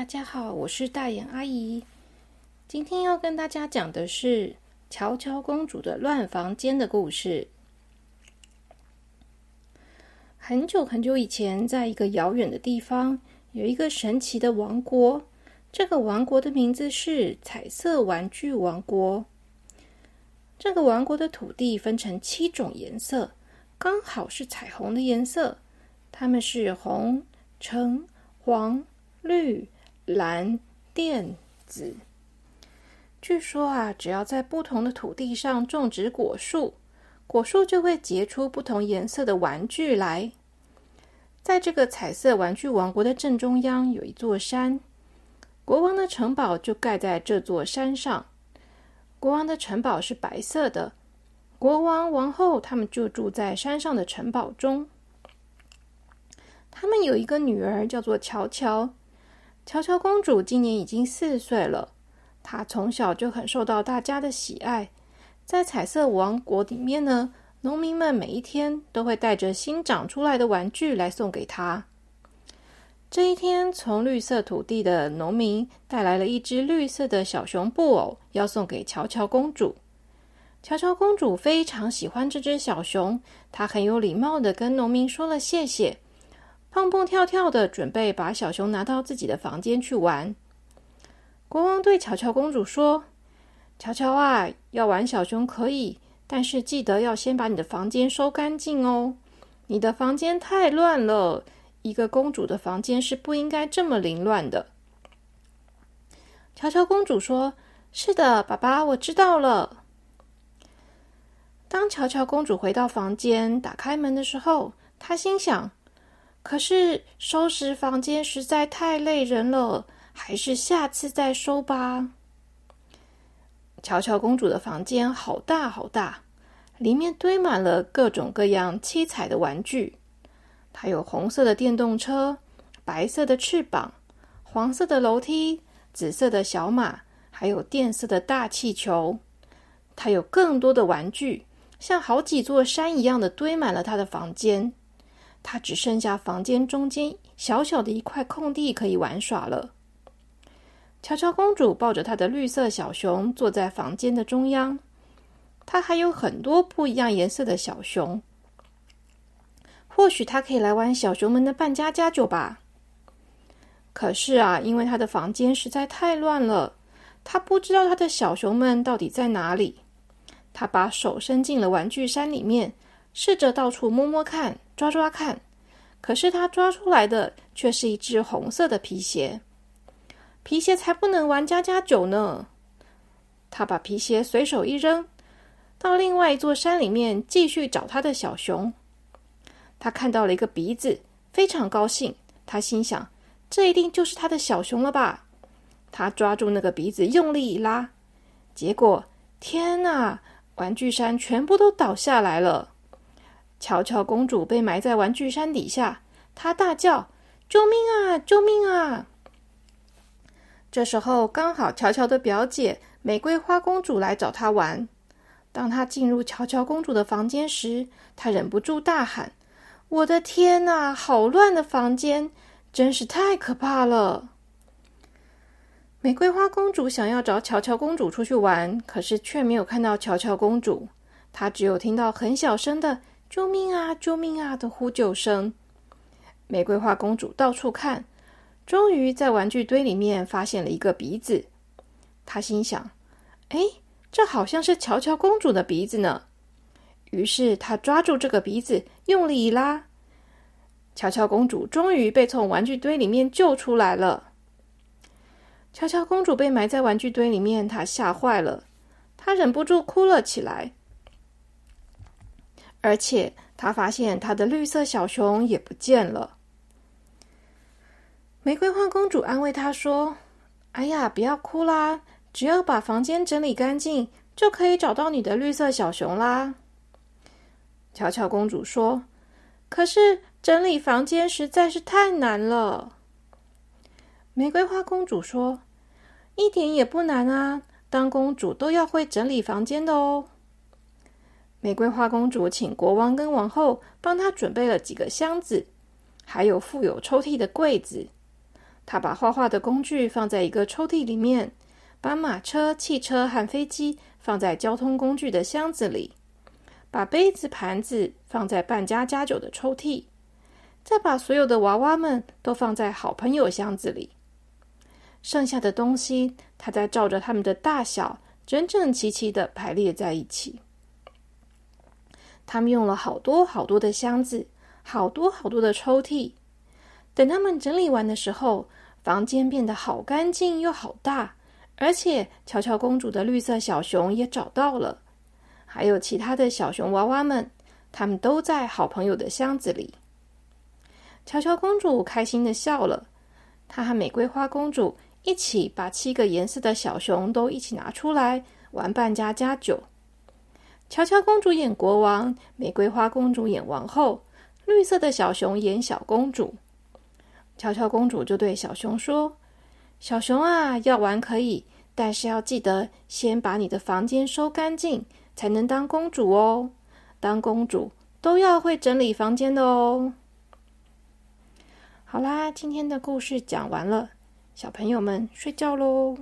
大家好，我是大眼阿姨。今天要跟大家讲的是乔乔公主的乱房间的故事。很久很久以前，在一个遥远的地方，有一个神奇的王国。这个王国的名字是彩色玩具王国。这个王国的土地分成七种颜色，刚好是彩虹的颜色。它们是红、橙、黄、绿。蓝、靛、紫。据说啊，只要在不同的土地上种植果树，果树就会结出不同颜色的玩具来。在这个彩色玩具王国的正中央有一座山，国王的城堡就盖在这座山上。国王的城堡是白色的，国王、王后他们就住在山上的城堡中。他们有一个女儿，叫做乔乔。乔乔公主今年已经四岁了，她从小就很受到大家的喜爱。在彩色王国里面呢，农民们每一天都会带着新长出来的玩具来送给她。这一天，从绿色土地的农民带来了一只绿色的小熊布偶，要送给乔乔公主。乔乔公主非常喜欢这只小熊，她很有礼貌的跟农民说了谢谢。蹦蹦跳跳的，准备把小熊拿到自己的房间去玩。国王对乔乔公主说：“乔乔啊，要玩小熊可以，但是记得要先把你的房间收干净哦。你的房间太乱了，一个公主的房间是不应该这么凌乱的。”乔乔公主说：“是的，爸爸，我知道了。”当乔乔公主回到房间，打开门的时候，她心想。可是收拾房间实在太累人了，还是下次再收吧。乔乔公主的房间好大好大，里面堆满了各种各样七彩的玩具。它有红色的电动车、白色的翅膀、黄色的楼梯、紫色的小马，还有电色的大气球。它有更多的玩具，像好几座山一样的堆满了他的房间。他只剩下房间中间小小的一块空地可以玩耍了。乔乔公主抱着她的绿色小熊坐在房间的中央，她还有很多不一样颜色的小熊。或许她可以来玩小熊们的扮家家酒吧。可是啊，因为她的房间实在太乱了，她不知道她的小熊们到底在哪里。她把手伸进了玩具山里面，试着到处摸摸看。抓抓看，可是他抓出来的却是一只红色的皮鞋。皮鞋才不能玩家家酒呢！他把皮鞋随手一扔，到另外一座山里面继续找他的小熊。他看到了一个鼻子，非常高兴。他心想：这一定就是他的小熊了吧？他抓住那个鼻子，用力一拉，结果，天哪！玩具山全部都倒下来了。乔乔公主被埋在玩具山底下，她大叫：“救命啊！救命啊！”这时候，刚好乔乔的表姐玫瑰花公主来找她玩。当她进入乔乔公主的房间时，她忍不住大喊：“我的天哪！好乱的房间，真是太可怕了！”玫瑰花公主想要找乔乔公主出去玩，可是却没有看到乔乔公主，她只有听到很小声的。救命啊！救命啊！的呼救声。玫瑰花公主到处看，终于在玩具堆里面发现了一个鼻子。她心想：“哎，这好像是乔乔公主的鼻子呢。”于是她抓住这个鼻子，用力一拉，乔乔公主终于被从玩具堆里面救出来了。乔乔公主被埋在玩具堆里面，她吓坏了，她忍不住哭了起来。而且，他发现他的绿色小熊也不见了。玫瑰花公主安慰他说：“哎呀，不要哭啦，只要把房间整理干净，就可以找到你的绿色小熊啦。”巧巧公主说：“可是整理房间实在是太难了。”玫瑰花公主说：“一点也不难啊，当公主都要会整理房间的哦。”玫瑰花公主请国王跟王后帮她准备了几个箱子，还有附有抽屉的柜子。她把画画的工具放在一个抽屉里面，把马车、汽车和飞机放在交通工具的箱子里，把杯子、盘子放在半家家酒的抽屉，再把所有的娃娃们都放在好朋友箱子里。剩下的东西，他再照着他们的大小，整整齐齐的排列在一起。他们用了好多好多的箱子，好多好多的抽屉。等他们整理完的时候，房间变得好干净又好大，而且乔乔公主的绿色小熊也找到了，还有其他的小熊娃娃们，他们都在好朋友的箱子里。乔乔公主开心的笑了，她和玫瑰花公主一起把七个颜色的小熊都一起拿出来玩扮家家酒。乔乔公主演国王，玫瑰花公主演王后，绿色的小熊演小公主。乔乔公主就对小熊说：“小熊啊，要玩可以，但是要记得先把你的房间收干净，才能当公主哦。当公主都要会整理房间的哦。”好啦，今天的故事讲完了，小朋友们睡觉喽。